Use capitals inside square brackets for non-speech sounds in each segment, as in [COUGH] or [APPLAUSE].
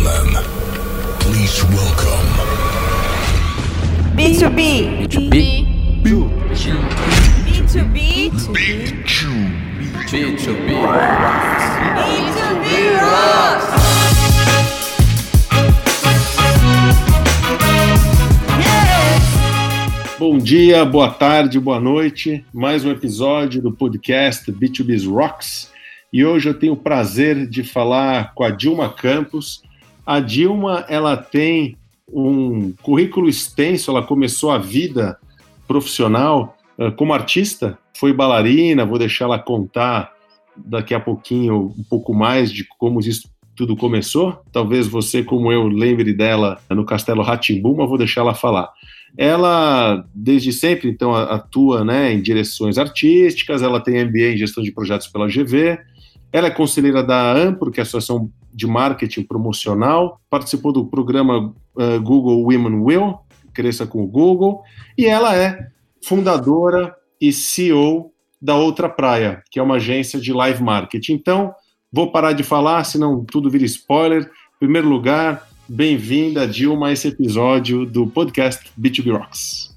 gentlemen, please welcome B2B. B2B. B2B. B2B. B2B Rocks. Bom dia, boa tarde, boa noite. Mais um episódio do podcast B2B's Rocks. E hoje eu tenho o prazer de falar com a Dilma Campos. A Dilma, ela tem um currículo extenso, ela começou a vida profissional uh, como artista, foi bailarina, vou deixar ela contar daqui a pouquinho um pouco mais de como isso tudo começou. Talvez você, como eu, lembre dela no Castelo Ratimbum, mas vou deixar ela falar. Ela, desde sempre, então, atua né, em direções artísticas, ela tem MBA em gestão de projetos pela GV, ela é conselheira da AMPRO, que é a Associação de Marketing Promocional, participou do programa uh, Google Women Will, Cresça com o Google, e ela é fundadora e CEO da Outra Praia, que é uma agência de live marketing. Então, vou parar de falar, senão tudo vira spoiler. Em primeiro lugar, bem-vinda, Dilma, a esse episódio do podcast B2B Rocks.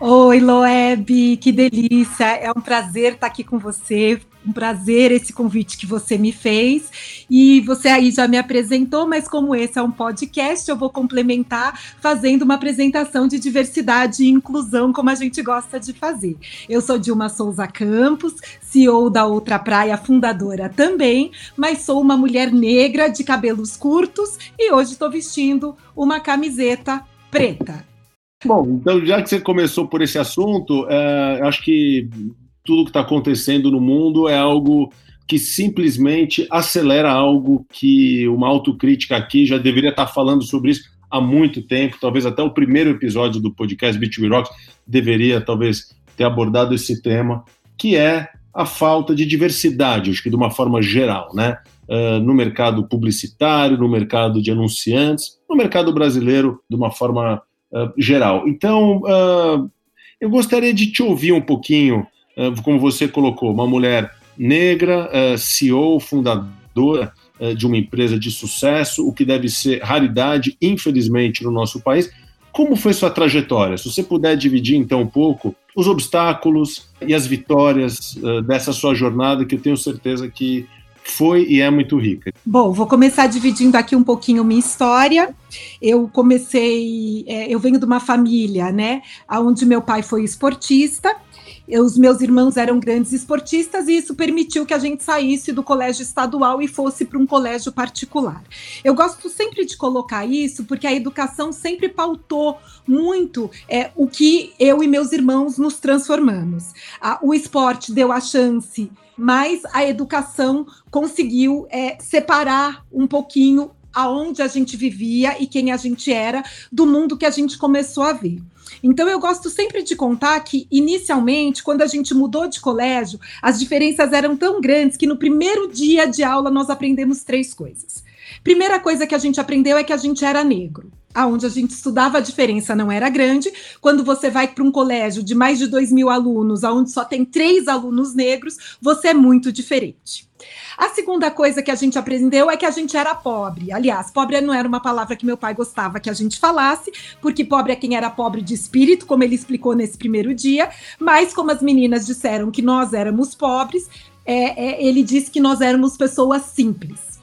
Oi, Loeb, que delícia! É um prazer estar aqui com você. Um prazer esse convite que você me fez. E você aí já me apresentou, mas como esse é um podcast, eu vou complementar fazendo uma apresentação de diversidade e inclusão, como a gente gosta de fazer. Eu sou Dilma Souza Campos, CEO da Outra Praia, fundadora também, mas sou uma mulher negra de cabelos curtos e hoje estou vestindo uma camiseta preta. Bom, então já que você começou por esse assunto, é, acho que tudo que está acontecendo no mundo é algo que simplesmente acelera algo que uma autocrítica aqui já deveria estar tá falando sobre isso há muito tempo. Talvez até o primeiro episódio do podcast B2B Rocks deveria talvez ter abordado esse tema, que é a falta de diversidade, acho que de uma forma geral, né? Uh, no mercado publicitário, no mercado de anunciantes, no mercado brasileiro de uma forma uh, geral. Então, uh, eu gostaria de te ouvir um pouquinho, como você colocou, uma mulher negra, CEO, fundadora de uma empresa de sucesso, o que deve ser raridade, infelizmente, no nosso país. Como foi sua trajetória? Se você puder dividir então um pouco os obstáculos e as vitórias uh, dessa sua jornada, que eu tenho certeza que foi e é muito rica. Bom, vou começar dividindo aqui um pouquinho minha história. Eu comecei, é, eu venho de uma família, né, onde meu pai foi esportista os meus irmãos eram grandes esportistas e isso permitiu que a gente saísse do colégio estadual e fosse para um colégio particular. Eu gosto sempre de colocar isso porque a educação sempre pautou muito é, o que eu e meus irmãos nos transformamos. o esporte deu a chance mas a educação conseguiu é, separar um pouquinho aonde a gente vivia e quem a gente era do mundo que a gente começou a ver. Então eu gosto sempre de contar que inicialmente, quando a gente mudou de colégio, as diferenças eram tão grandes que no primeiro dia de aula nós aprendemos três coisas. Primeira coisa que a gente aprendeu é que a gente era negro. Aonde a gente estudava a diferença não era grande. Quando você vai para um colégio de mais de 2 mil alunos, aonde só tem três alunos negros, você é muito diferente. A segunda coisa que a gente aprendeu é que a gente era pobre. Aliás, pobre não era uma palavra que meu pai gostava que a gente falasse, porque pobre é quem era pobre de espírito, como ele explicou nesse primeiro dia. Mas, como as meninas disseram que nós éramos pobres, é, é, ele disse que nós éramos pessoas simples.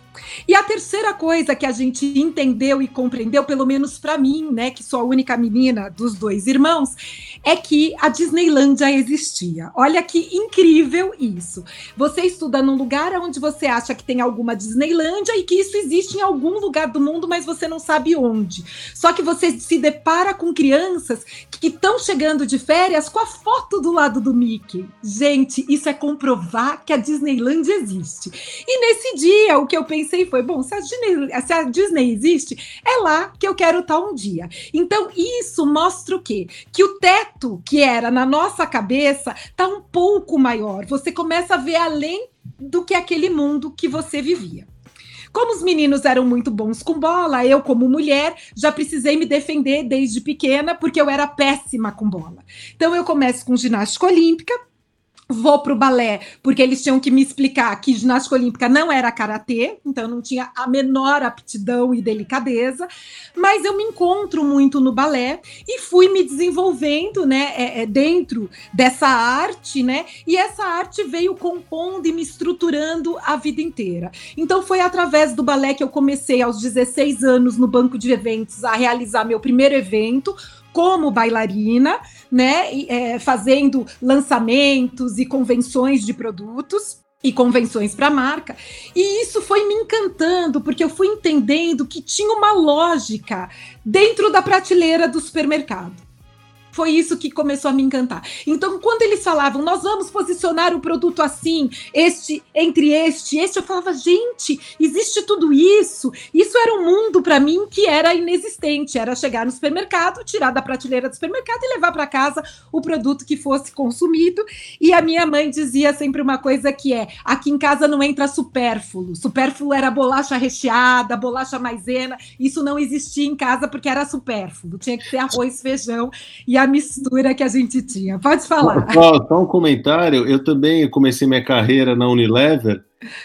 E a terceira coisa que a gente entendeu e compreendeu, pelo menos para mim, né, que sou a única menina dos dois irmãos, é que a Disneylândia existia. Olha que incrível isso. Você estuda num lugar onde você acha que tem alguma Disneylândia e que isso existe em algum lugar do mundo, mas você não sabe onde. Só que você se depara com crianças que estão chegando de férias com a foto do lado do Mickey. Gente, isso é comprovar que a Disneylândia existe. E nesse dia, o que eu pensei foi: bom, se a Disney, se a Disney existe, é lá que eu quero estar um dia. Então, isso mostra o quê? Que o teto que era na nossa cabeça tá um pouco maior. Você começa a ver além do que aquele mundo que você vivia. Como os meninos eram muito bons com bola, eu, como mulher, já precisei me defender desde pequena, porque eu era péssima com bola. Então, eu começo com ginástica olímpica, vou para o balé, porque eles tinham que me explicar que ginástica olímpica não era karatê, então não tinha a menor aptidão e delicadeza, mas eu me encontro muito no balé e fui me desenvolvendo, né, é, é, dentro dessa arte, né, e essa arte veio compondo e me estruturando a vida inteira. Então foi através do balé que eu comecei aos 16 anos no banco de eventos a realizar meu primeiro evento, como bailarina, né, é, fazendo lançamentos e convenções de produtos e convenções para a marca. E isso foi me encantando, porque eu fui entendendo que tinha uma lógica dentro da prateleira do supermercado. Foi isso que começou a me encantar. Então, quando eles falavam, nós vamos posicionar o produto assim, este entre este, este, eu falava, gente, existe tudo isso. Isso era um mundo para mim que era inexistente. Era chegar no supermercado, tirar da prateleira do supermercado e levar para casa o produto que fosse consumido. E a minha mãe dizia sempre uma coisa que é: aqui em casa não entra supérfluo. Supérfluo era bolacha recheada, bolacha maisena. Isso não existia em casa porque era supérfluo. Tinha que ser arroz, feijão e a mistura que a gente tinha. Pode falar. Só, só um comentário. Eu também comecei minha carreira na Unilever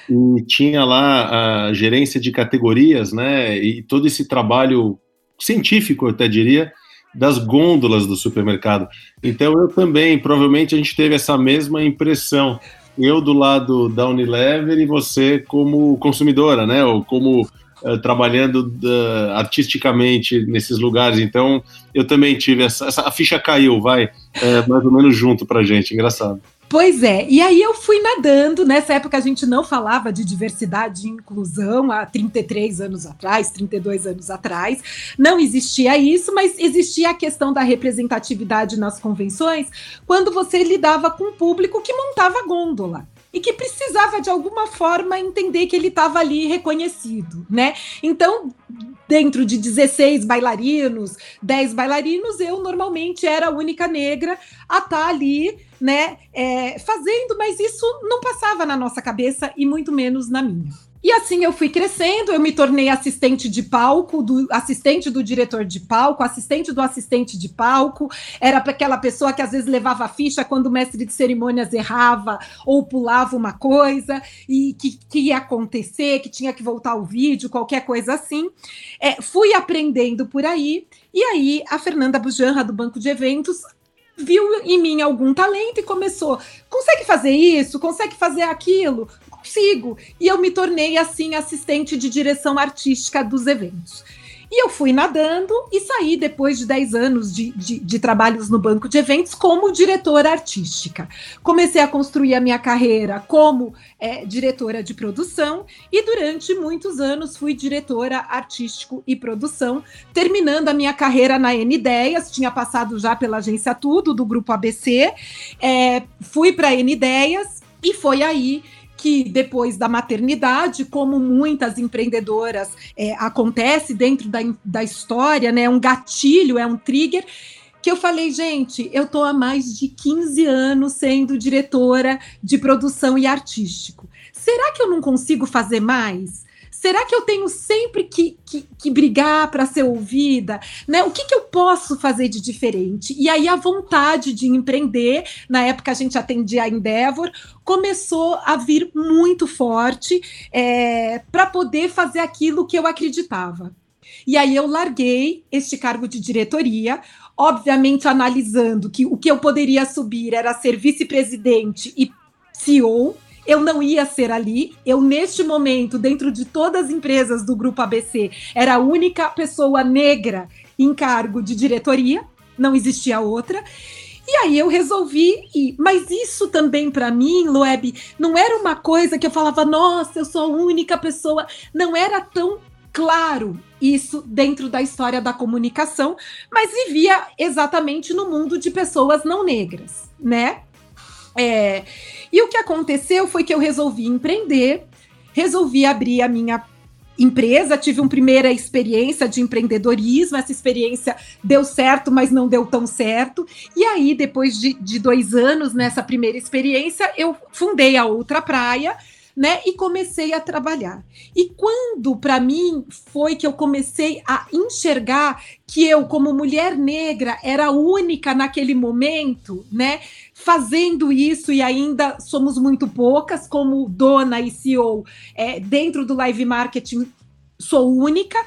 e tinha lá a gerência de categorias, né? E todo esse trabalho científico, eu até diria, das gôndolas do supermercado. Então eu também, provavelmente a gente teve essa mesma impressão. Eu do lado da Unilever e você como consumidora, né? Ou como uh, trabalhando uh, artisticamente nesses lugares. Então, eu também tive essa, essa a ficha caiu, vai, uh, mais ou menos junto para gente. Engraçado. Pois é, e aí eu fui nadando. Nessa época a gente não falava de diversidade e inclusão há 33 anos atrás, 32 anos atrás. Não existia isso, mas existia a questão da representatividade nas convenções quando você lidava com um público que montava gôndola e que precisava de alguma forma entender que ele estava ali reconhecido, né? Então, dentro de 16 bailarinos, 10 bailarinos, eu normalmente era a única negra a estar tá ali, né, é, fazendo, mas isso não passava na nossa cabeça e muito menos na minha. E assim eu fui crescendo, eu me tornei assistente de palco, do assistente do diretor de palco, assistente do assistente de palco. Era aquela pessoa que às vezes levava a ficha quando o mestre de cerimônias errava ou pulava uma coisa e que, que ia acontecer, que tinha que voltar o vídeo, qualquer coisa assim. É, fui aprendendo por aí. E aí a Fernanda Bujanra, do Banco de Eventos, viu em mim algum talento e começou. Consegue fazer isso? Consegue fazer aquilo? Consigo. E eu me tornei, assim, assistente de direção artística dos eventos. E eu fui nadando e saí depois de 10 anos de, de, de, trabalhos no banco de eventos como diretora artística. Comecei a construir a minha carreira como é, diretora de produção e durante muitos anos fui diretora artístico e produção, terminando a minha carreira na N Ideias, tinha passado já pela agência Tudo, do grupo ABC, é, fui para N Ideias e foi aí que depois da maternidade, como muitas empreendedoras é, acontece dentro da, da história, né? Um gatilho, é um trigger. Que eu falei, gente, eu estou há mais de 15 anos sendo diretora de produção e artístico. Será que eu não consigo fazer mais? Será que eu tenho sempre que, que, que brigar para ser ouvida? Né? O que, que eu posso fazer de diferente? E aí a vontade de empreender, na época a gente atendia a Endeavor, começou a vir muito forte é, para poder fazer aquilo que eu acreditava. E aí eu larguei este cargo de diretoria, obviamente analisando que o que eu poderia subir era ser vice-presidente e CEO, eu não ia ser ali. Eu, neste momento, dentro de todas as empresas do Grupo ABC, era a única pessoa negra em cargo de diretoria, não existia outra. E aí eu resolvi ir. Mas isso também para mim, Loeb, não era uma coisa que eu falava, nossa, eu sou a única pessoa. Não era tão claro isso dentro da história da comunicação, mas vivia exatamente no mundo de pessoas não negras, né? É, e o que aconteceu foi que eu resolvi empreender, resolvi abrir a minha empresa, tive uma primeira experiência de empreendedorismo, essa experiência deu certo, mas não deu tão certo. E aí, depois de, de dois anos nessa primeira experiência, eu fundei a Outra Praia, né? E comecei a trabalhar. E quando, para mim, foi que eu comecei a enxergar que eu, como mulher negra, era única naquele momento, né? Fazendo isso e ainda somos muito poucas, como dona e CEO é, dentro do live marketing, sou única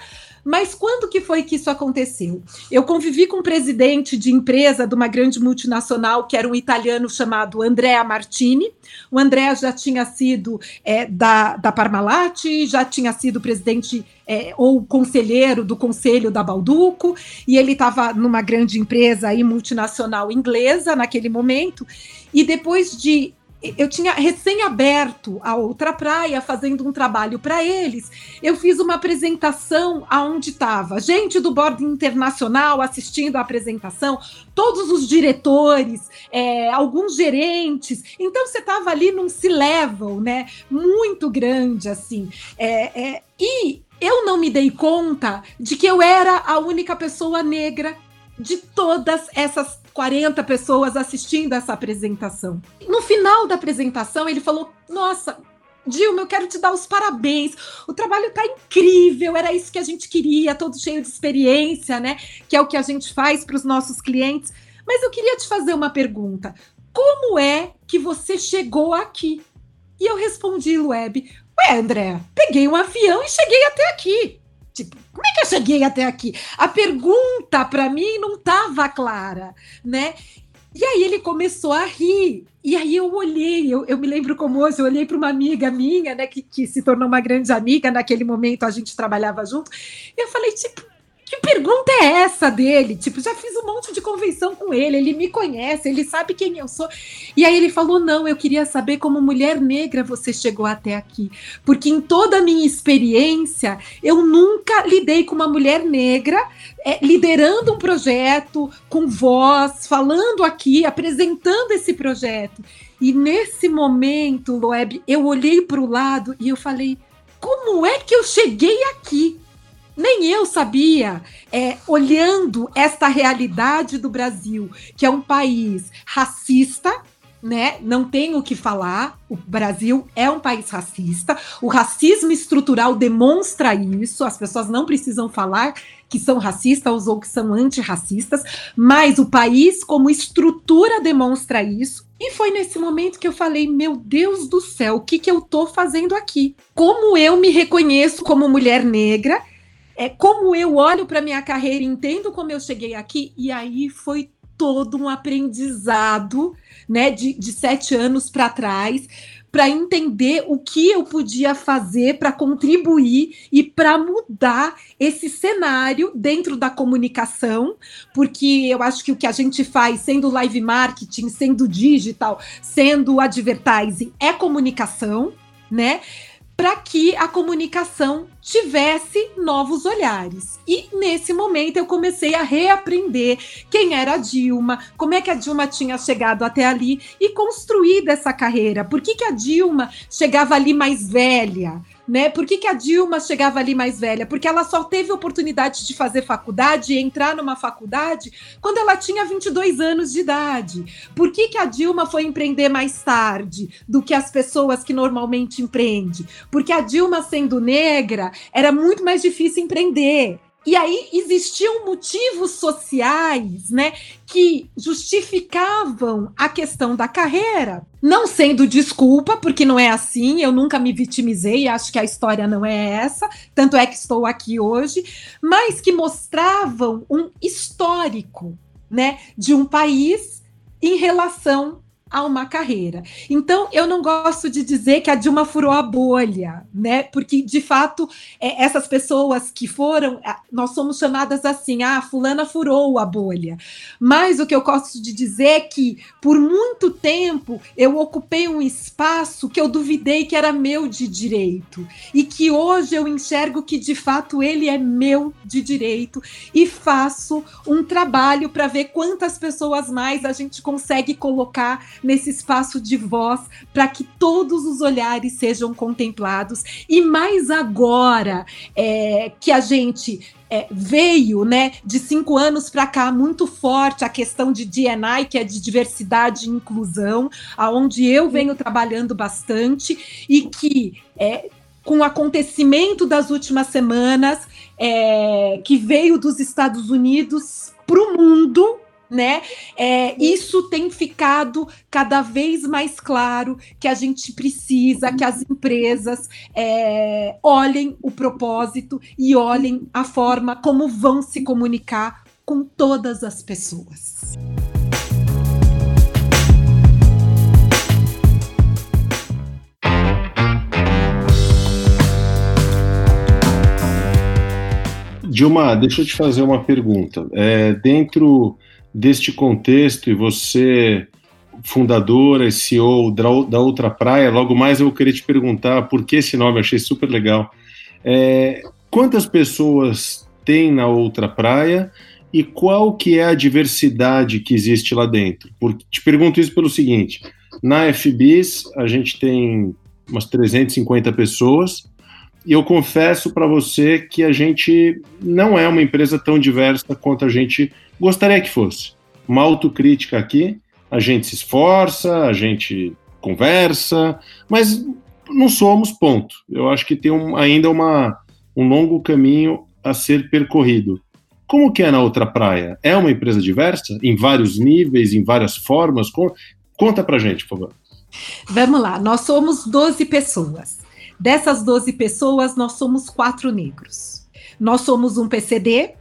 mas quando que foi que isso aconteceu? Eu convivi com um presidente de empresa de uma grande multinacional, que era um italiano chamado Andrea Martini. O Andrea já tinha sido é, da, da Parmalat, já tinha sido presidente é, ou conselheiro do conselho da Balduco, e ele estava numa grande empresa aí, multinacional inglesa naquele momento. E depois de eu tinha recém-aberto a outra praia, fazendo um trabalho para eles. Eu fiz uma apresentação aonde estava gente do bordo internacional assistindo a apresentação, todos os diretores, é, alguns gerentes. Então você estava ali num C-level, né? Muito grande, assim. É, é, e eu não me dei conta de que eu era a única pessoa negra de todas essas 40 pessoas assistindo essa apresentação. No final da apresentação, ele falou: Nossa, Dilma, eu quero te dar os parabéns. O trabalho está incrível, era isso que a gente queria, todo cheio de experiência, né? Que é o que a gente faz para os nossos clientes. Mas eu queria te fazer uma pergunta. Como é que você chegou aqui? E eu respondi, Lueb, ué, André, peguei um avião e cheguei até aqui. Tipo, como é que eu cheguei até aqui? A pergunta para mim não estava clara, né? E aí ele começou a rir. E aí eu olhei, eu, eu me lembro como hoje, eu olhei para uma amiga minha, né, que, que se tornou uma grande amiga, naquele momento a gente trabalhava junto, e eu falei, tipo, que pergunta é essa dele? Tipo, já fiz um monte de convenção com ele, ele me conhece, ele sabe quem eu sou. E aí ele falou: não, eu queria saber como mulher negra você chegou até aqui. Porque em toda a minha experiência, eu nunca lidei com uma mulher negra é, liderando um projeto, com voz, falando aqui, apresentando esse projeto. E nesse momento, Loeb, eu olhei para o lado e eu falei: como é que eu cheguei aqui? Nem eu sabia, é, olhando esta realidade do Brasil, que é um país racista, né? Não tenho o que falar. O Brasil é um país racista. O racismo estrutural demonstra isso. As pessoas não precisam falar que são racistas ou que são antirracistas, mas o país, como estrutura, demonstra isso. E foi nesse momento que eu falei: meu Deus do céu, o que, que eu tô fazendo aqui? Como eu me reconheço como mulher negra é como eu olho para minha carreira, entendo como eu cheguei aqui, e aí foi todo um aprendizado, né, de, de sete anos para trás, para entender o que eu podia fazer para contribuir e para mudar esse cenário dentro da comunicação, porque eu acho que o que a gente faz, sendo live marketing, sendo digital, sendo advertising, é comunicação, né? para que a comunicação tivesse novos olhares. E nesse momento eu comecei a reaprender quem era a Dilma, como é que a Dilma tinha chegado até ali e construir dessa carreira. Por que, que a Dilma chegava ali mais velha? né? Por que, que a Dilma chegava ali mais velha? Porque ela só teve oportunidade de fazer faculdade e entrar numa faculdade quando ela tinha 22 anos de idade. Por que, que a Dilma foi empreender mais tarde do que as pessoas que normalmente empreendem? Porque a Dilma, sendo negra, era muito mais difícil empreender. E aí existiam motivos sociais, né, que justificavam a questão da carreira, não sendo desculpa, porque não é assim, eu nunca me vitimizei, acho que a história não é essa, tanto é que estou aqui hoje, mas que mostravam um histórico, né, de um país em relação a uma carreira. Então, eu não gosto de dizer que a Dilma furou a bolha, né? Porque, de fato, é, essas pessoas que foram, nós somos chamadas assim, ah, fulana furou a bolha. Mas o que eu gosto de dizer é que, por muito tempo, eu ocupei um espaço que eu duvidei que era meu de direito. E que hoje eu enxergo que, de fato, ele é meu de direito. E faço um trabalho para ver quantas pessoas mais a gente consegue colocar nesse espaço de voz para que todos os olhares sejam contemplados. E mais agora é, que a gente é, veio, né, de cinco anos para cá muito forte a questão de DNI, que é de diversidade e inclusão, aonde eu venho trabalhando bastante e que é, com o acontecimento das últimas semanas, é, que veio dos Estados Unidos para o mundo, né? É, isso tem ficado cada vez mais claro que a gente precisa que as empresas é, olhem o propósito e olhem a forma como vão se comunicar com todas as pessoas. Dilma, deixa eu te fazer uma pergunta. É, dentro deste contexto, e você, fundadora e CEO da Outra Praia, logo mais eu querer te perguntar por que esse nome, achei super legal. É, quantas pessoas tem na Outra Praia e qual que é a diversidade que existe lá dentro? Porque, te pergunto isso pelo seguinte, na FBIS a gente tem umas 350 pessoas, e eu confesso para você que a gente não é uma empresa tão diversa quanto a gente gostaria que fosse. Uma autocrítica aqui, a gente se esforça, a gente conversa, mas não somos, ponto. Eu acho que tem um, ainda uma, um longo caminho a ser percorrido. Como que é na outra praia? É uma empresa diversa? Em vários níveis, em várias formas? Conta pra gente, por favor. Vamos lá, nós somos 12 pessoas. Dessas 12 pessoas, nós somos quatro negros. Nós somos um PCD,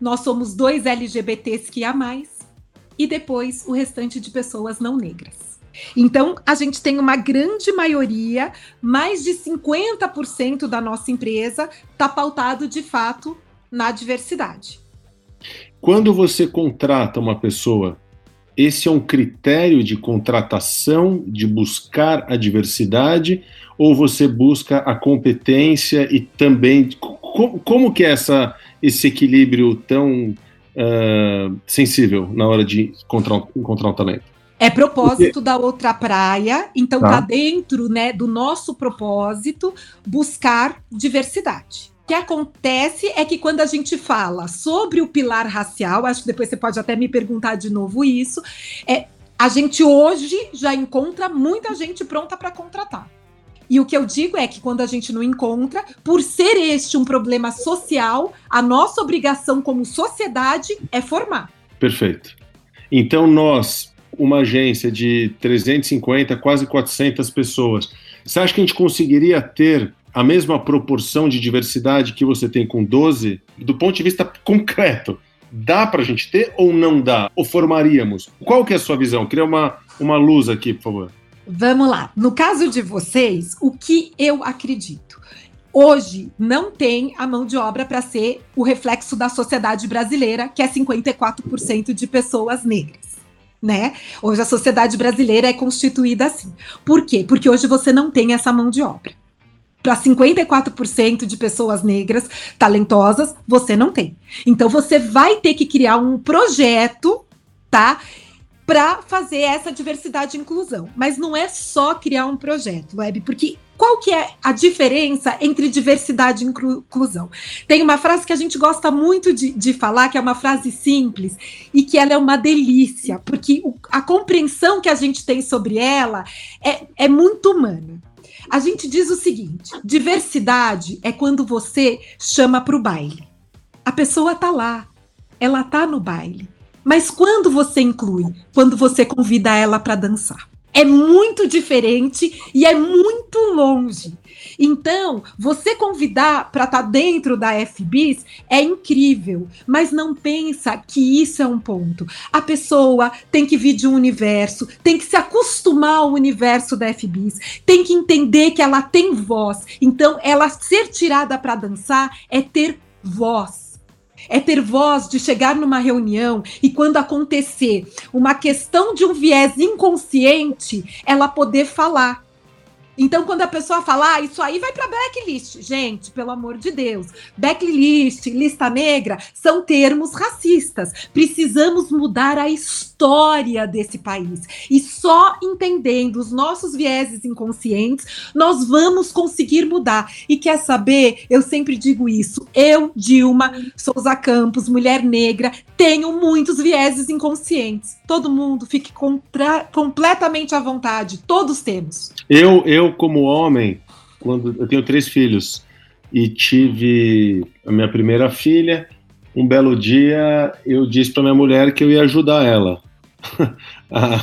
nós somos dois LGBTs que há mais, e depois o restante de pessoas não negras. Então, a gente tem uma grande maioria, mais de 50% da nossa empresa está pautado de fato na diversidade. Quando você contrata uma pessoa, esse é um critério de contratação, de buscar a diversidade, ou você busca a competência e também como, como que é essa, esse equilíbrio tão uh, sensível na hora de encontrar, encontrar um talento? É propósito Porque... da outra praia, então tá. tá dentro né, do nosso propósito buscar diversidade. O que acontece é que quando a gente fala sobre o pilar racial, acho que depois você pode até me perguntar de novo isso, é, a gente hoje já encontra muita gente pronta para contratar. E o que eu digo é que quando a gente não encontra, por ser este um problema social, a nossa obrigação como sociedade é formar. Perfeito. Então nós, uma agência de 350, quase 400 pessoas, você acha que a gente conseguiria ter a mesma proporção de diversidade que você tem com 12, do ponto de vista concreto? Dá para a gente ter ou não dá? Ou formaríamos? Qual que é a sua visão? Cria uma, uma luz aqui, por favor. Vamos lá. No caso de vocês, o que eu acredito? Hoje não tem a mão de obra para ser o reflexo da sociedade brasileira, que é 54% de pessoas negras. Né? Hoje a sociedade brasileira é constituída assim. Por quê? Porque hoje você não tem essa mão de obra. Para 54% de pessoas negras talentosas, você não tem. Então você vai ter que criar um projeto, tá? Para fazer essa diversidade e inclusão. Mas não é só criar um projeto, Web, porque qual que é a diferença entre diversidade e inclusão? Tem uma frase que a gente gosta muito de, de falar, que é uma frase simples e que ela é uma delícia, porque o, a compreensão que a gente tem sobre ela é, é muito humana. A gente diz o seguinte: diversidade é quando você chama para o baile. A pessoa tá lá, ela tá no baile. Mas quando você inclui, quando você convida ela para dançar, é muito diferente e é muito longe. Então, você convidar para estar tá dentro da FBIS é incrível, mas não pensa que isso é um ponto. A pessoa tem que vir de um universo, tem que se acostumar ao universo da FBIS, tem que entender que ela tem voz. Então, ela ser tirada para dançar é ter voz é ter voz de chegar numa reunião e quando acontecer uma questão de um viés inconsciente, ela poder falar. Então, quando a pessoa fala, ah, isso aí vai para blacklist. Gente, pelo amor de Deus, blacklist, lista negra são termos racistas. Precisamos mudar a história desse país. E só entendendo os nossos vieses inconscientes, nós vamos conseguir mudar. E quer saber? Eu sempre digo isso. Eu, Dilma Souza Campos, mulher negra, tenho muitos vieses inconscientes. Todo mundo fique contra, completamente à vontade. Todos temos. Eu, eu como homem, quando eu tenho três filhos e tive a minha primeira filha, um belo dia eu disse para minha mulher que eu ia ajudar ela [LAUGHS] a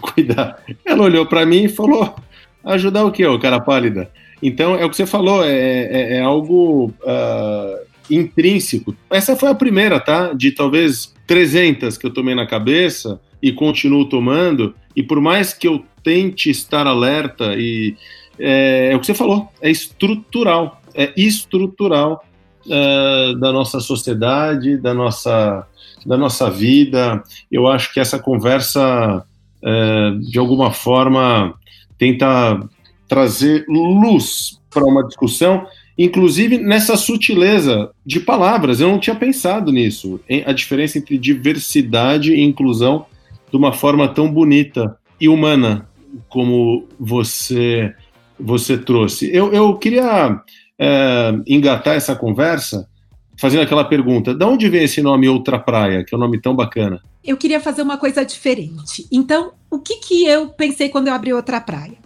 cuidar. Ela olhou para mim e falou: ajudar o quê, ô cara pálida? Então é o que você falou, é, é, é algo uh, intrínseco. Essa foi a primeira, tá? De talvez 300 que eu tomei na cabeça e continuo tomando. E por mais que eu tente estar alerta e é, é o que você falou, é estrutural, é estrutural é, da nossa sociedade, da nossa, da nossa vida. Eu acho que essa conversa, é, de alguma forma, tenta trazer luz para uma discussão, inclusive nessa sutileza de palavras. Eu não tinha pensado nisso, a diferença entre diversidade e inclusão de uma forma tão bonita e humana como você você trouxe. Eu, eu queria é, engatar essa conversa fazendo aquela pergunta: de onde vem esse nome Outra Praia, que é um nome tão bacana? Eu queria fazer uma coisa diferente. Então, o que, que eu pensei quando eu abri Outra Praia?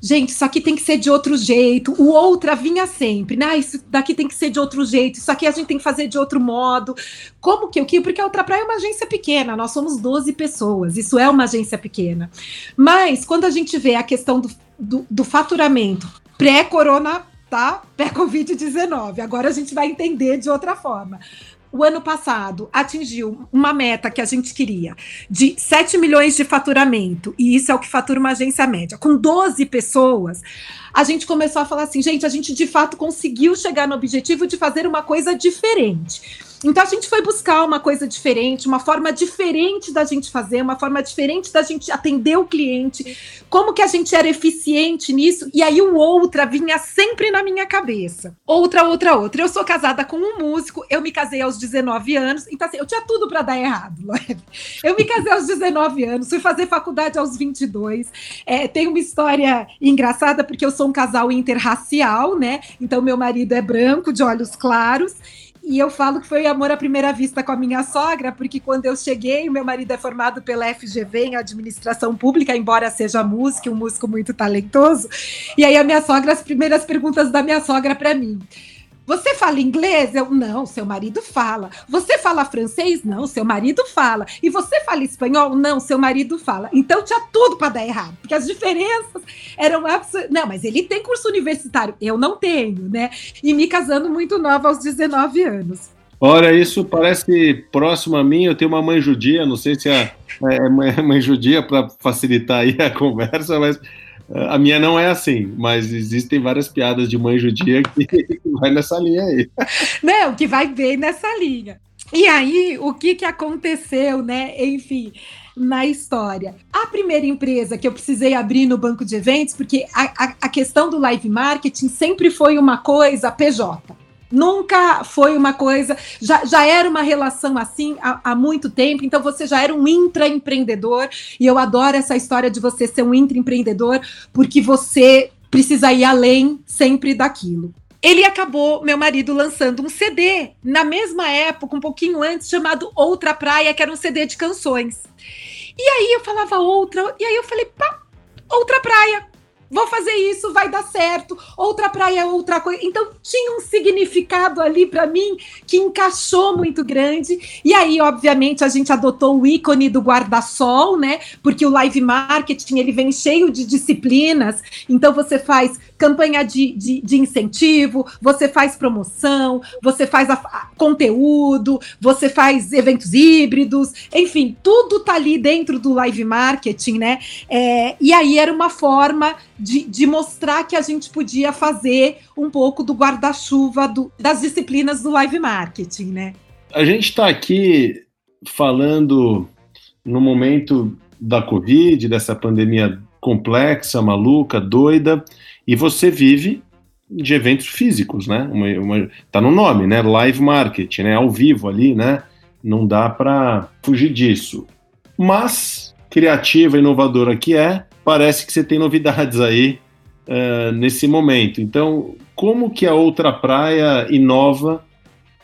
Gente, isso aqui tem que ser de outro jeito, o outra vinha sempre, né? Ah, isso daqui tem que ser de outro jeito, isso aqui a gente tem que fazer de outro modo. Como que o que? Porque a Outra Praia é uma agência pequena, nós somos 12 pessoas, isso é uma agência pequena. Mas quando a gente vê a questão do, do, do faturamento pré-corona, tá? Pré-Covid-19, agora a gente vai entender de outra forma o ano passado atingiu uma meta que a gente queria de 7 milhões de faturamento, e isso é o que fatura uma agência média, com 12 pessoas, a gente começou a falar assim, gente, a gente de fato conseguiu chegar no objetivo de fazer uma coisa diferente. Então a gente foi buscar uma coisa diferente, uma forma diferente da gente fazer, uma forma diferente da gente atender o cliente, como que a gente era eficiente nisso, e aí o outra vinha sempre na minha cabeça. Outra, outra, outra. Eu sou casada com um músico, eu me casei aos 19 anos, então assim, eu tinha tudo para dar errado. [LAUGHS] Eu me casei aos 19 anos, fui fazer faculdade aos 22. É, tem uma história engraçada, porque eu sou um casal interracial, né? Então meu marido é branco, de olhos claros, e eu falo que foi amor à primeira vista com a minha sogra, porque quando eu cheguei, meu marido é formado pela FGV em administração pública, embora seja músico, um músico muito talentoso. E aí a minha sogra, as primeiras perguntas da minha sogra para mim. Você fala inglês? Eu, não, seu marido fala. Você fala francês? Não, seu marido fala. E você fala espanhol? Não, seu marido fala. Então tinha tudo para dar errado, porque as diferenças eram absolutas. Não, mas ele tem curso universitário. Eu não tenho, né? E me casando muito nova aos 19 anos. Olha, isso parece próximo a mim. Eu tenho uma mãe judia, não sei se é, é mãe judia para facilitar aí a conversa, mas a minha não é assim, mas existem várias piadas de mãe judia [LAUGHS] que, vai nessa linha aí. Não, que vai bem nessa linha. E aí, o que, que aconteceu, né? Enfim, na história. A primeira empresa que eu precisei abrir no banco de eventos, porque a, a, a questão do live marketing sempre foi uma coisa PJ. Nunca foi uma coisa, já, já era uma relação assim há, há muito tempo, então você já era um intraempreendedor, e eu adoro essa história de você ser um intraempreendedor, porque você precisa ir além sempre daquilo. Ele acabou, meu marido, lançando um CD na mesma época, um pouquinho antes, chamado Outra Praia, que era um CD de canções. E aí eu falava outra, e aí eu falei, pá, outra praia vou fazer isso, vai dar certo. Outra praia, outra coisa. Então tinha um significado ali para mim que encaixou muito grande. E aí, obviamente, a gente adotou o ícone do guarda-sol, né? Porque o live marketing ele vem cheio de disciplinas. Então você faz campanha de, de, de incentivo, você faz promoção, você faz a, a, conteúdo, você faz eventos híbridos, enfim, tudo tá ali dentro do live marketing, né? É, e aí era uma forma de, de mostrar que a gente podia fazer um pouco do guarda-chuva das disciplinas do live marketing, né? A gente está aqui falando no momento da Covid, dessa pandemia complexa, maluca, doida, e você vive de eventos físicos, né? Uma, uma, tá no nome, né? Live marketing, né? Ao vivo ali, né? Não dá para fugir disso. Mas, criativa, inovadora que é, parece que você tem novidades aí uh, nesse momento. Então, como que a outra praia inova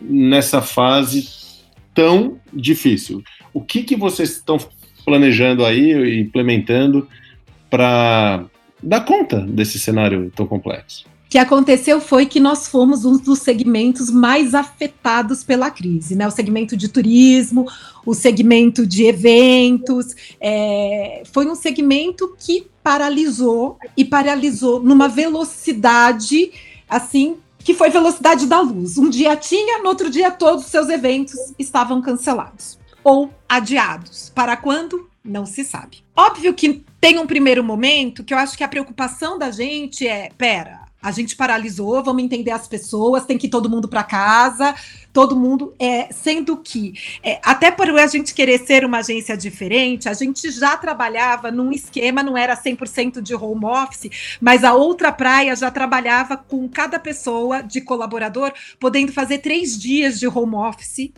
nessa fase tão difícil? O que, que vocês estão planejando aí, implementando para dar conta desse cenário tão complexo? Que aconteceu foi que nós fomos um dos segmentos mais afetados pela crise, né? O segmento de turismo, o segmento de eventos, é, foi um segmento que paralisou e paralisou numa velocidade assim que foi velocidade da luz. Um dia tinha, no outro dia todos os seus eventos estavam cancelados ou adiados. Para quando? Não se sabe. Óbvio que tem um primeiro momento que eu acho que a preocupação da gente é, pera, a gente paralisou, vamos entender as pessoas, tem que ir todo mundo para casa, todo mundo, é, sendo que, é, até por a gente querer ser uma agência diferente, a gente já trabalhava num esquema, não era 100% de home office, mas a outra praia já trabalhava com cada pessoa de colaborador podendo fazer três dias de home office,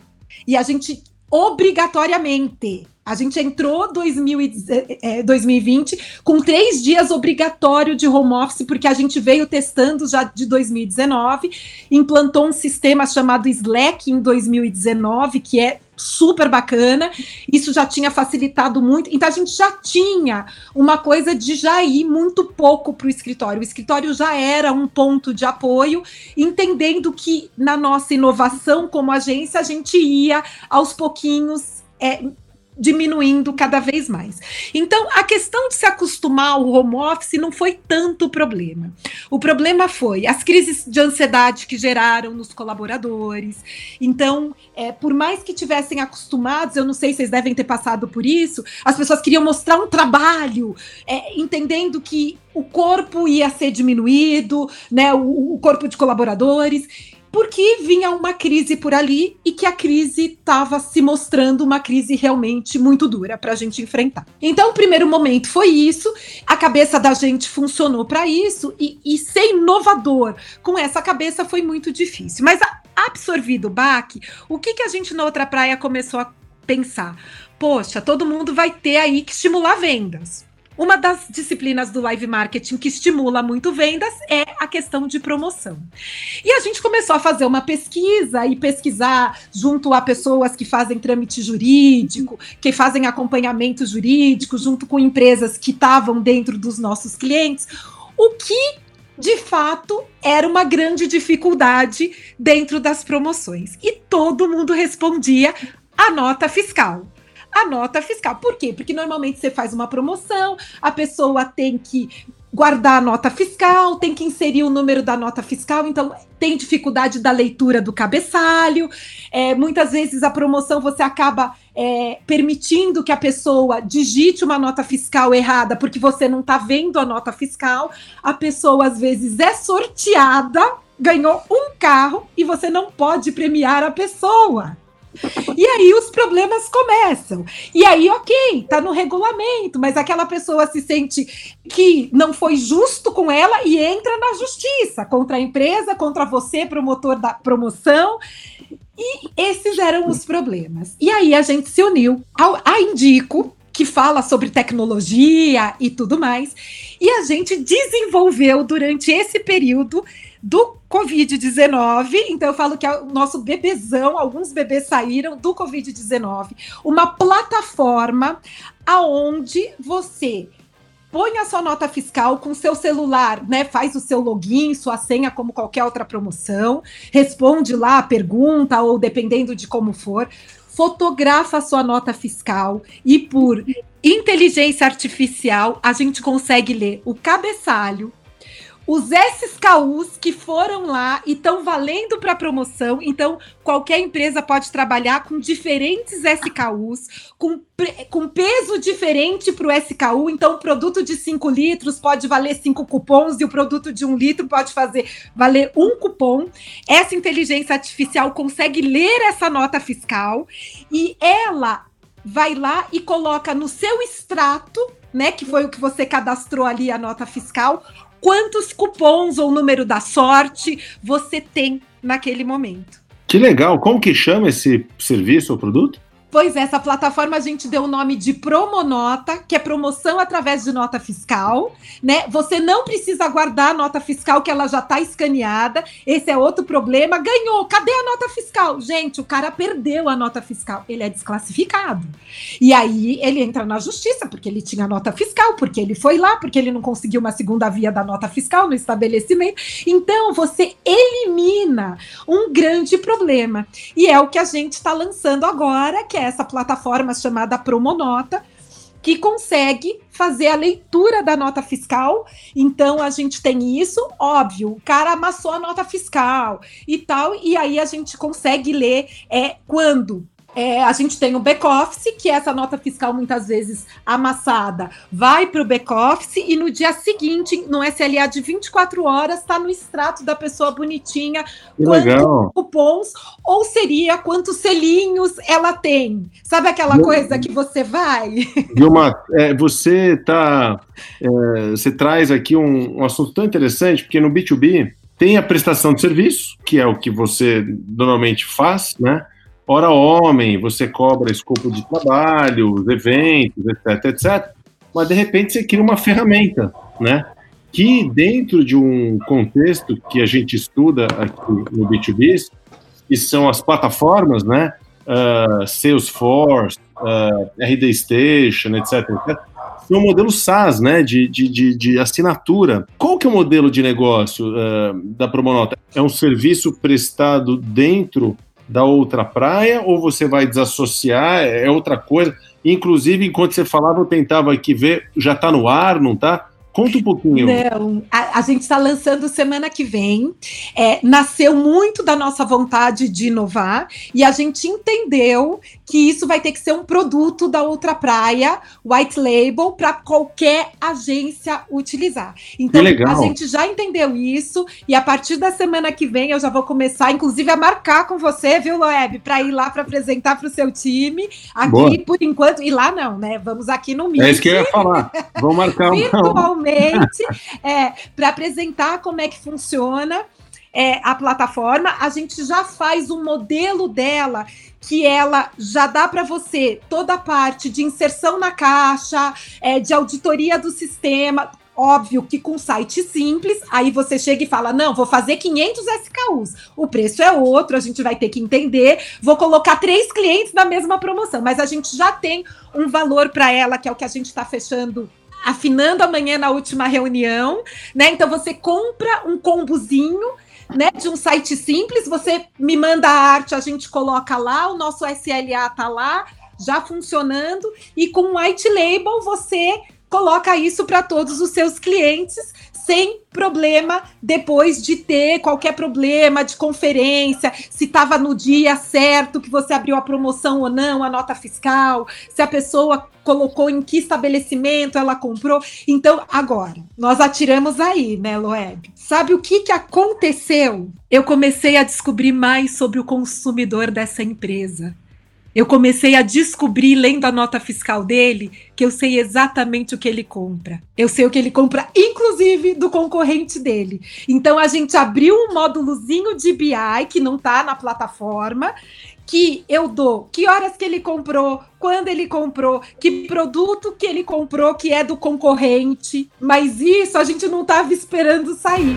e a gente obrigatoriamente a gente entrou 2020 é, com três dias obrigatório de home office, porque a gente veio testando já de 2019, implantou um sistema chamado Slack em 2019, que é super bacana. Isso já tinha facilitado muito. Então a gente já tinha uma coisa de já ir muito pouco para o escritório. O escritório já era um ponto de apoio, entendendo que na nossa inovação como agência a gente ia aos pouquinhos. É, diminuindo cada vez mais. Então, a questão de se acostumar ao home office não foi tanto o problema. O problema foi as crises de ansiedade que geraram nos colaboradores. Então, é, por mais que tivessem acostumados, eu não sei se vocês devem ter passado por isso, as pessoas queriam mostrar um trabalho, é, entendendo que o corpo ia ser diminuído, né, o, o corpo de colaboradores porque vinha uma crise por ali e que a crise estava se mostrando uma crise realmente muito dura para a gente enfrentar. Então, o primeiro momento foi isso, a cabeça da gente funcionou para isso e, e, ser inovador com essa cabeça foi muito difícil. Mas absorvido o baque, o que, que a gente na outra praia começou a pensar? Poxa, todo mundo vai ter aí que estimular vendas. Uma das disciplinas do live marketing que estimula muito vendas é a questão de promoção. E a gente começou a fazer uma pesquisa e pesquisar junto a pessoas que fazem trâmite jurídico, que fazem acompanhamento jurídico, junto com empresas que estavam dentro dos nossos clientes, o que de fato era uma grande dificuldade dentro das promoções. E todo mundo respondia a nota fiscal a nota fiscal. Por quê? Porque normalmente você faz uma promoção, a pessoa tem que guardar a nota fiscal, tem que inserir o número da nota fiscal, então tem dificuldade da leitura do cabeçalho. É, muitas vezes a promoção você acaba é, permitindo que a pessoa digite uma nota fiscal errada porque você não está vendo a nota fiscal. A pessoa às vezes é sorteada, ganhou um carro e você não pode premiar a pessoa. E aí os problemas começam. E aí, ok, tá no regulamento, mas aquela pessoa se sente que não foi justo com ela e entra na justiça contra a empresa, contra você, promotor da promoção. E esses eram os problemas. E aí a gente se uniu ao, a Indico, que fala sobre tecnologia e tudo mais, e a gente desenvolveu durante esse período do Covid-19. Então, eu falo que o nosso bebezão, alguns bebês saíram do Covid-19. Uma plataforma aonde você põe a sua nota fiscal com seu celular, né? Faz o seu login, sua senha, como qualquer outra promoção, responde lá a pergunta, ou dependendo de como for, fotografa a sua nota fiscal e por inteligência artificial a gente consegue ler o cabeçalho, os SKUs que foram lá e estão valendo para promoção. Então, qualquer empresa pode trabalhar com diferentes SKUs, com, com peso diferente para o SKU. Então, o produto de 5 litros pode valer 5 cupons e o produto de 1 um litro pode fazer valer um cupom. Essa inteligência artificial consegue ler essa nota fiscal e ela vai lá e coloca no seu extrato né? Que foi o que você cadastrou ali a nota fiscal, quantos cupons ou número da sorte você tem naquele momento. Que legal! Como que chama esse serviço ou produto? Pois é, essa plataforma a gente deu o nome de Promonota, que é promoção através de nota fiscal, né? Você não precisa guardar a nota fiscal, que ela já está escaneada. Esse é outro problema. Ganhou, cadê a nota fiscal? Gente, o cara perdeu a nota fiscal, ele é desclassificado. E aí ele entra na justiça, porque ele tinha nota fiscal, porque ele foi lá, porque ele não conseguiu uma segunda via da nota fiscal no estabelecimento. Então, você elimina um grande problema. E é o que a gente está lançando agora, que é essa plataforma chamada Promonota, que consegue fazer a leitura da nota fiscal. Então a gente tem isso, óbvio, o cara amassou a nota fiscal e tal, e aí a gente consegue ler é quando é, a gente tem o back-office, que é essa nota fiscal muitas vezes amassada, vai para o back-office e no dia seguinte, no SLA de 24 horas, está no extrato da pessoa bonitinha que quantos legal. cupons, ou seria quantos selinhos ela tem. Sabe aquela coisa que você vai? [LAUGHS] Vilma, é, você tá. É, você traz aqui um, um assunto tão interessante, porque no B2B tem a prestação de serviço, que é o que você normalmente faz, né? Ora homem, você cobra escopo de trabalho, eventos, etc, etc. Mas de repente você cria uma ferramenta, né? Que dentro de um contexto que a gente estuda aqui no B2B, que são as plataformas, né? Uh, Salesforce, uh, RD Station, etc, etc são modelos SaaS, né, de, de, de, de, assinatura. Qual que é o modelo de negócio uh, da Promonota? É um serviço prestado dentro da outra praia ou você vai desassociar? É outra coisa. Inclusive, enquanto você falava, eu tentava aqui ver, já está no ar, não está? Conta um pouquinho. Não, a, a gente está lançando semana que vem. É, nasceu muito da nossa vontade de inovar e a gente entendeu que isso vai ter que ser um produto da outra praia, white label, para qualquer agência utilizar. Então, a gente já entendeu isso e a partir da semana que vem eu já vou começar, inclusive, a marcar com você, viu, Loeb, para ir lá para apresentar para o seu time. Aqui, Boa. por enquanto, e lá não, né? Vamos aqui no Meet. É isso que eu ia falar. Vamos marcar [LAUGHS] [LAUGHS] é, para apresentar como é que funciona. É, a plataforma, a gente já faz um modelo dela que ela já dá para você toda a parte de inserção na caixa, é, de auditoria do sistema. Óbvio que com site simples, aí você chega e fala: não, vou fazer 500 SKUs. O preço é outro, a gente vai ter que entender. Vou colocar três clientes na mesma promoção, mas a gente já tem um valor para ela, que é o que a gente está fechando afinando amanhã na última reunião, né? Então você compra um combozinho né, de um site simples, você me manda a arte, a gente coloca lá, o nosso SLA tá lá, já funcionando, e com o white label você coloca isso para todos os seus clientes sem problema depois de ter qualquer problema de conferência, se estava no dia certo que você abriu a promoção ou não, a nota fiscal, se a pessoa colocou em que estabelecimento ela comprou. Então, agora, nós atiramos aí, né, Loeb? Sabe o que, que aconteceu? Eu comecei a descobrir mais sobre o consumidor dessa empresa. Eu comecei a descobrir, lendo a nota fiscal dele, que eu sei exatamente o que ele compra. Eu sei o que ele compra, inclusive do concorrente dele. Então a gente abriu um módulozinho de BI que não está na plataforma, que eu dou que horas que ele comprou, quando ele comprou, que produto que ele comprou que é do concorrente. Mas isso a gente não estava esperando sair.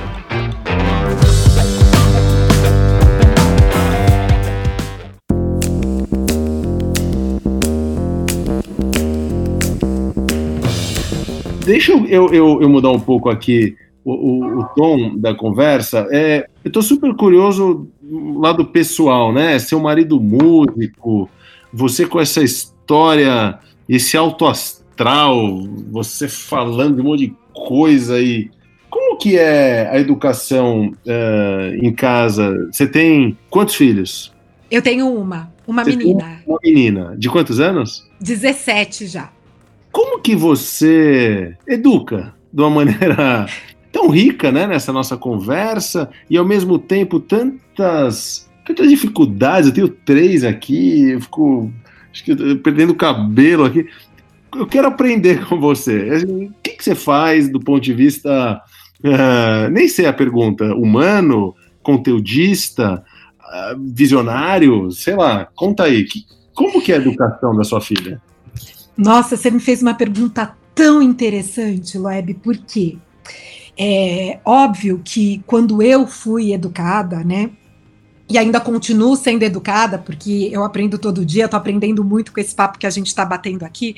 Deixa eu, eu, eu mudar um pouco aqui o, o, o tom da conversa. É, eu estou super curioso lá do pessoal, né? Seu marido músico, você com essa história, esse alto astral, você falando de um monte de coisa aí. Como que é a educação uh, em casa? Você tem quantos filhos? Eu tenho uma, uma você menina. Uma menina. De quantos anos? 17 já. Como que você educa de uma [LAUGHS] maneira tão rica, né, nessa nossa conversa e ao mesmo tempo tantas tantas dificuldades? Eu tenho três aqui, eu fico acho que perdendo cabelo aqui. eu quero aprender com você. O que, que você faz do ponto de vista, uh, nem sei a pergunta, humano, conteudista, uh, visionário, sei lá, conta aí, que, como que é a educação da sua filha? Nossa, você me fez uma pergunta tão interessante, Loeb, por quê? É óbvio que quando eu fui educada, né, e ainda continuo sendo educada, porque eu aprendo todo dia, estou aprendendo muito com esse papo que a gente está batendo aqui.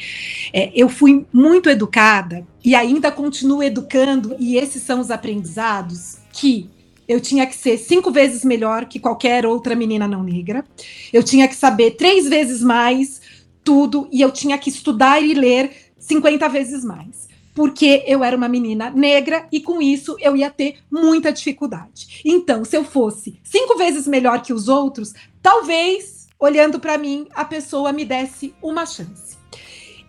É, eu fui muito educada e ainda continuo educando, e esses são os aprendizados que eu tinha que ser cinco vezes melhor que qualquer outra menina não negra, eu tinha que saber três vezes mais tudo, e eu tinha que estudar e ler 50 vezes mais porque eu era uma menina negra e com isso eu ia ter muita dificuldade. Então, se eu fosse cinco vezes melhor que os outros, talvez, olhando para mim, a pessoa me desse uma chance.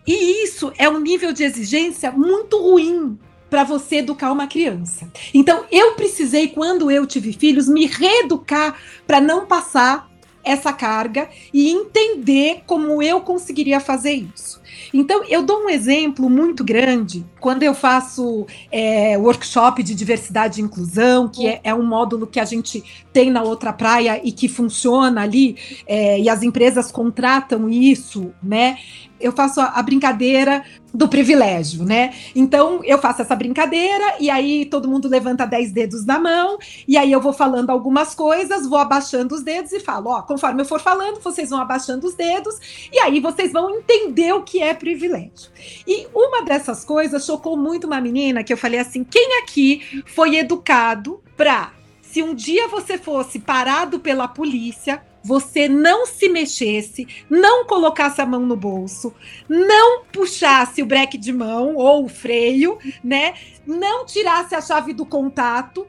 E isso é um nível de exigência muito ruim para você educar uma criança. Então, eu precisei, quando eu tive filhos, me reeducar para não passar essa carga e entender como eu conseguiria fazer isso. Então, eu dou um exemplo muito grande quando eu faço é, workshop de diversidade e inclusão, que é, é, um módulo que a gente tem na outra praia e que funciona ali, é, e as empresas contratam isso, né? eu faço a, brincadeira do privilégio, né? Então eu faço essa brincadeira e aí todo mundo levanta 10 dedos na mão e aí eu vou falando algumas coisas, vou abaixando os dedos e falo, ó, conforme eu for falando, vocês vão abaixando os dedos e aí vocês vão entender o que é privilégio. E uma dessas coisas chocou muito uma menina que eu falei assim: quem aqui foi educado para se um dia você fosse parado pela polícia, você não se mexesse, não colocasse a mão no bolso, não puxasse o breque de mão ou o freio, né? Não tirasse a chave do contato,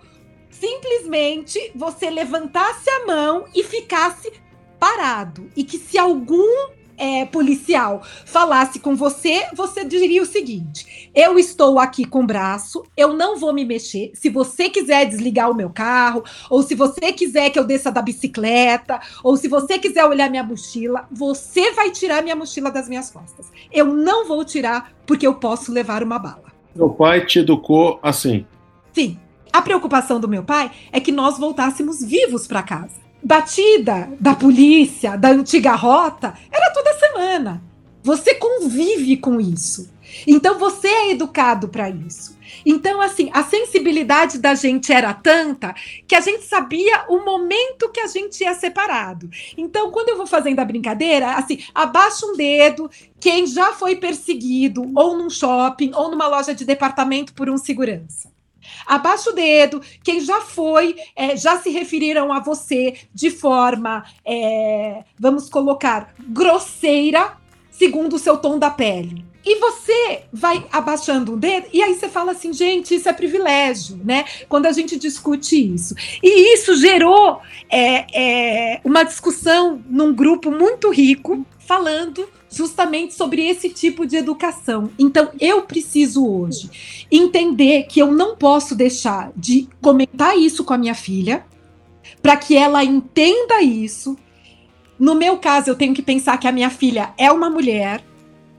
simplesmente você levantasse a mão e ficasse parado. E que se algum é, policial falasse com você, você diria o seguinte: eu estou aqui com o braço, eu não vou me mexer. Se você quiser desligar o meu carro, ou se você quiser que eu desça da bicicleta, ou se você quiser olhar minha mochila, você vai tirar minha mochila das minhas costas. Eu não vou tirar porque eu posso levar uma bala. Meu pai te educou assim? Sim. A preocupação do meu pai é que nós voltássemos vivos para casa batida da polícia, da antiga rota, era toda semana. Você convive com isso. Então você é educado para isso. Então, assim, a sensibilidade da gente era tanta que a gente sabia o momento que a gente ia separado. Então, quando eu vou fazendo a brincadeira, assim, abaixa um dedo quem já foi perseguido ou num shopping ou numa loja de departamento por um segurança. Abaixa o dedo. Quem já foi, é, já se referiram a você de forma, é, vamos colocar, grosseira, segundo o seu tom da pele. E você vai abaixando o dedo, e aí você fala assim, gente, isso é privilégio, né? Quando a gente discute isso. E isso gerou é, é, uma discussão num grupo muito rico, falando justamente sobre esse tipo de educação. Então, eu preciso hoje entender que eu não posso deixar de comentar isso com a minha filha, para que ela entenda isso. No meu caso, eu tenho que pensar que a minha filha é uma mulher,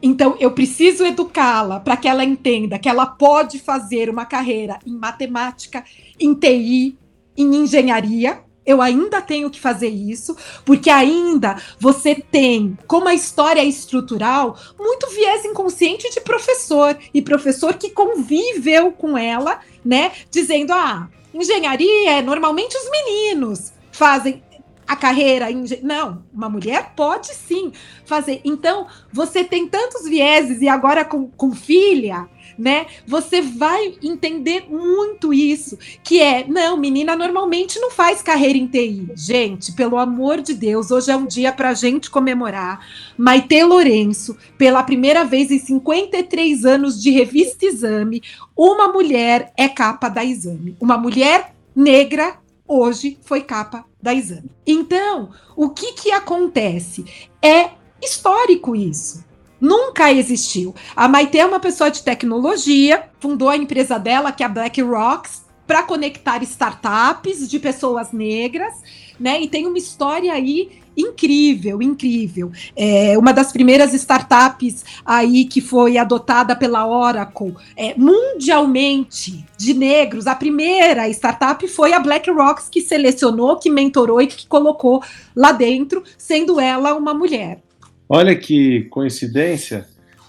então eu preciso educá-la para que ela entenda que ela pode fazer uma carreira em matemática, em TI, em engenharia, eu ainda tenho que fazer isso, porque ainda você tem, como a história é estrutural, muito viés inconsciente de professor e professor que conviveu com ela, né, dizendo: "Ah, engenharia, normalmente os meninos fazem a carreira. Não, uma mulher pode sim fazer. Então, você tem tantos vieses, e agora com, com filha, né? Você vai entender muito isso, que é, não, menina normalmente não faz carreira em TI. Gente, pelo amor de Deus, hoje é um dia para gente comemorar. Maite Lourenço, pela primeira vez em 53 anos de revista Exame, uma mulher é capa da Exame. Uma mulher negra hoje foi capa da Exame. Então, o que que acontece? É histórico isso. Nunca existiu. A Maite é uma pessoa de tecnologia, fundou a empresa dela, que é a Black Rocks, para conectar startups de pessoas negras, né? E tem uma história aí incrível, incrível. É uma das primeiras startups aí que foi adotada pela Oracle é, mundialmente de negros. A primeira startup foi a BlackRock que selecionou, que mentorou e que colocou lá dentro, sendo ela uma mulher. Olha que coincidência.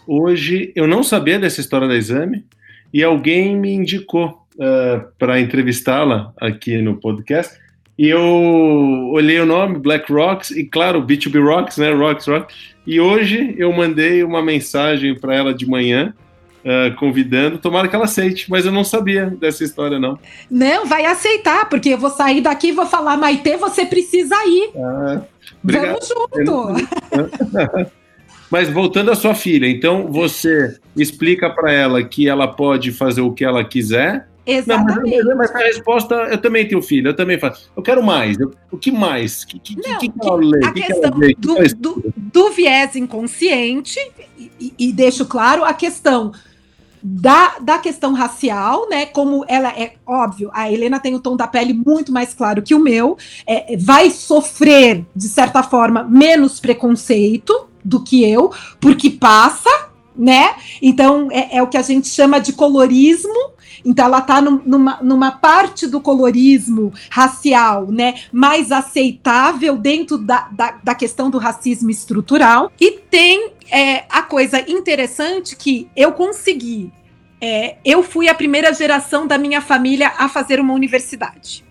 Hoje eu não sabia dessa história da exame e alguém me indicou uh, para entrevistá-la aqui no podcast. E eu olhei o nome, Black Rocks, e claro, B2B Rocks, né? Rocks, Rocks. E hoje eu mandei uma mensagem para ela de manhã, uh, convidando, tomara que ela aceite, mas eu não sabia dessa história, não. Não, vai aceitar, porque eu vou sair daqui e vou falar, Maite, você precisa ir. Ah, Vamos junto. [LAUGHS] Mas voltando à sua filha, então você explica para ela que ela pode fazer o que ela quiser, Exatamente. Não, mas, mas, a resposta, eu também tenho filho, eu também faço. Eu quero mais. Eu, o que mais? Que, que, não, que, que, ela lê? A que questão que do, do, do, viés inconsciente, e, e deixo claro a questão da, da questão racial, né? Como ela é óbvio, a Helena tem o tom da pele muito mais claro que o meu, é, vai sofrer, de certa forma, menos preconceito do que eu, porque passa, né? Então é, é o que a gente chama de colorismo então ela está numa, numa parte do colorismo racial, né, mais aceitável dentro da, da, da questão do racismo estrutural. E tem é, a coisa interessante que eu consegui. É, eu fui a primeira geração da minha família a fazer uma universidade.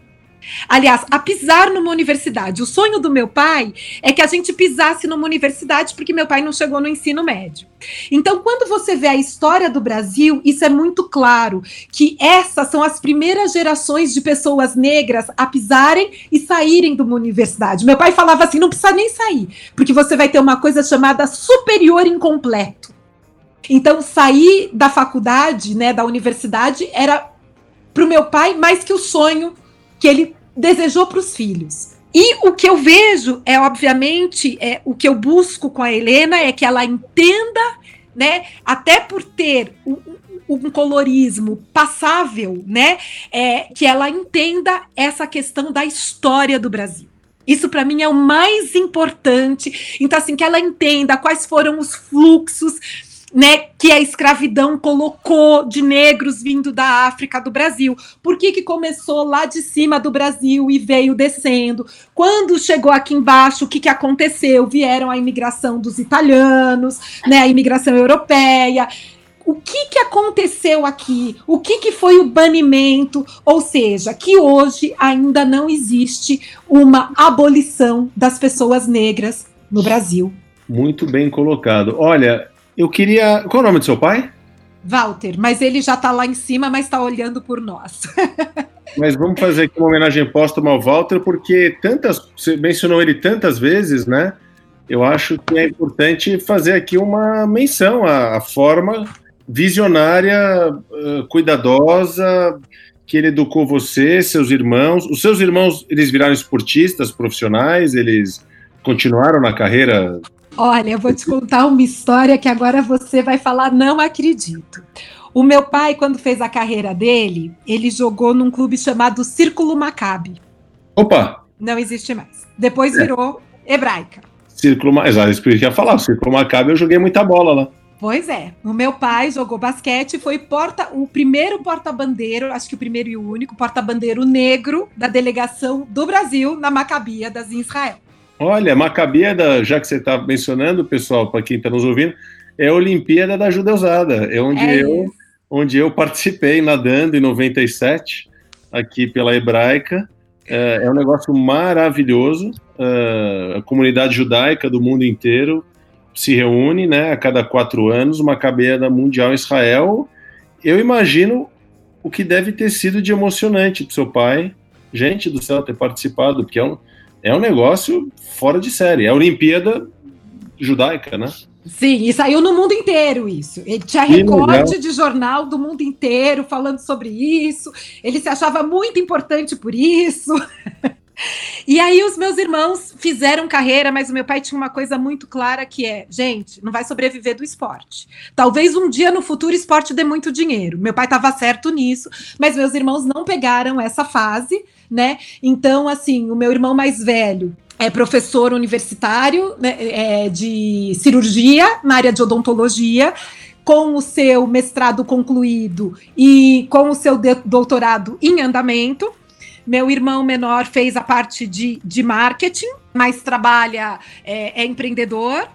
Aliás, a pisar numa universidade. O sonho do meu pai é que a gente pisasse numa universidade, porque meu pai não chegou no ensino médio. Então, quando você vê a história do Brasil, isso é muito claro que essas são as primeiras gerações de pessoas negras a pisarem e saírem de uma universidade. Meu pai falava assim: não precisa nem sair, porque você vai ter uma coisa chamada superior incompleto. Então, sair da faculdade, né, da universidade, era para o meu pai mais que o sonho que ele desejou para os filhos. E o que eu vejo é, obviamente, é, o que eu busco com a Helena é que ela entenda, né, até por ter um, um colorismo passável, né, é, que ela entenda essa questão da história do Brasil. Isso para mim é o mais importante. Então, assim, que ela entenda quais foram os fluxos né, que a escravidão colocou de negros vindo da África do Brasil. Por que, que começou lá de cima do Brasil e veio descendo? Quando chegou aqui embaixo, o que, que aconteceu? Vieram a imigração dos italianos, né, a imigração europeia. O que, que aconteceu aqui? O que, que foi o banimento? Ou seja, que hoje ainda não existe uma abolição das pessoas negras no Brasil. Muito bem colocado. Olha, eu queria. Qual é o nome do seu pai? Walter, mas ele já está lá em cima, mas está olhando por nós. [LAUGHS] mas vamos fazer aqui uma homenagem póstuma ao Walter, porque tantas, você mencionou ele tantas vezes, né? Eu acho que é importante fazer aqui uma menção à, à forma visionária, uh, cuidadosa que ele educou você, seus irmãos. Os seus irmãos, eles viraram esportistas profissionais, eles continuaram na carreira Olha, eu vou te contar uma história que agora você vai falar, não acredito. O meu pai, quando fez a carreira dele, ele jogou num clube chamado Círculo Maccabi. Opa! Não existe mais. Depois é. virou hebraica. Círculo, que eu ia falar. Círculo Maccabi, eu joguei muita bola lá. Pois é. O meu pai jogou basquete, foi porta, o primeiro porta-bandeiro, acho que o primeiro e o único porta-bandeiro negro da delegação do Brasil na Macabiadas em Israel. Olha, Macabeda, já que você está mencionando, pessoal, para quem está nos ouvindo, é a Olimpíada da Judeusada. É onde, é eu, onde eu participei nadando em 97, aqui pela Hebraica. É, é um negócio maravilhoso. É, a comunidade judaica do mundo inteiro se reúne né, a cada quatro anos, uma cabeada mundial em Israel. Eu imagino o que deve ter sido de emocionante para seu pai, gente do céu, ter participado, porque é um, é um negócio fora de série. É a Olimpíada judaica, né? Sim, e saiu no mundo inteiro isso. Ele tinha recorde de jornal do mundo inteiro falando sobre isso. Ele se achava muito importante por isso. [LAUGHS] E aí os meus irmãos fizeram carreira, mas o meu pai tinha uma coisa muito clara que é, gente, não vai sobreviver do esporte. Talvez um dia no futuro esporte dê muito dinheiro. Meu pai estava certo nisso, mas meus irmãos não pegaram essa fase, né? Então, assim, o meu irmão mais velho é professor universitário né, é, de cirurgia na área de odontologia com o seu mestrado concluído e com o seu doutorado em andamento. Meu irmão menor fez a parte de, de marketing, mas trabalha, é, é empreendedor,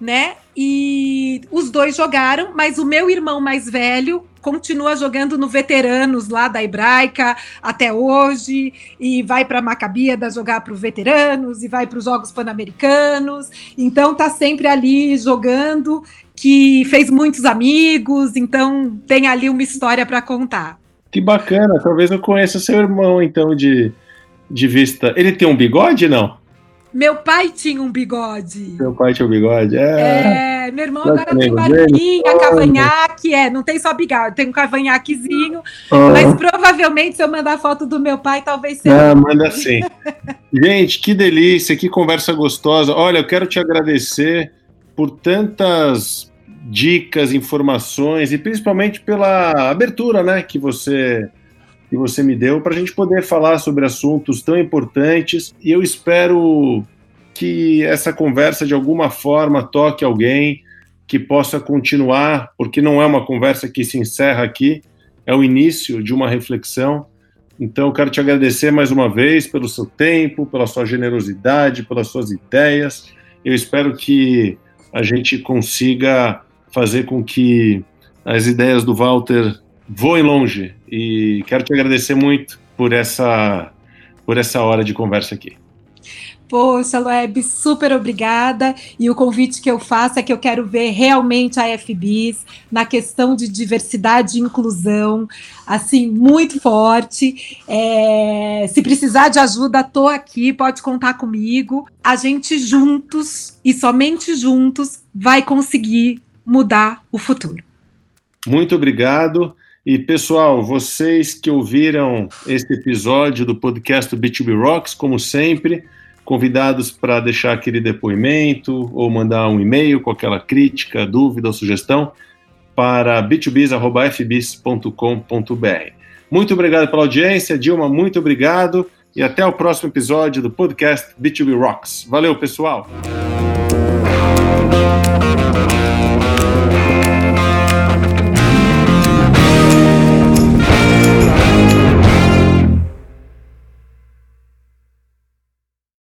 né? E os dois jogaram, mas o meu irmão mais velho continua jogando no Veteranos lá da Hebraica até hoje, e vai para Macabíada jogar para os Veteranos, e vai para os Jogos Pan-Americanos, então tá sempre ali jogando, que fez muitos amigos, então tem ali uma história para contar. Que bacana, talvez eu conheça seu irmão, então, de, de vista. Ele tem um bigode, não? Meu pai tinha um bigode. Meu pai tinha um bigode, é. É, meu irmão agora tem barbinha, cavanhaque, é, não tem só bigode, tem um cavanhaquezinho, mas provavelmente se eu mandar foto do meu pai, talvez seja. Ah, manda sim. [LAUGHS] Gente, que delícia, que conversa gostosa. Olha, eu quero te agradecer por tantas dicas, informações e principalmente pela abertura, né, que você que você me deu para a gente poder falar sobre assuntos tão importantes. E eu espero que essa conversa de alguma forma toque alguém que possa continuar, porque não é uma conversa que se encerra aqui, é o início de uma reflexão. Então, eu quero te agradecer mais uma vez pelo seu tempo, pela sua generosidade, pelas suas ideias. Eu espero que a gente consiga fazer com que as ideias do Walter voem longe. E quero te agradecer muito por essa, por essa hora de conversa aqui. Poxa, Loeb, super obrigada. E o convite que eu faço é que eu quero ver realmente a FBIS na questão de diversidade e inclusão, assim, muito forte. É, se precisar de ajuda, estou aqui, pode contar comigo. A gente juntos, e somente juntos, vai conseguir mudar o futuro. Muito obrigado. E pessoal, vocês que ouviram este episódio do podcast do B2B Rocks, como sempre, convidados para deixar aquele depoimento ou mandar um e-mail com aquela crítica, dúvida ou sugestão para b2bis.fbis.com.br. Muito obrigado pela audiência, Dilma, muito obrigado e até o próximo episódio do podcast B2B Rocks. Valeu, pessoal!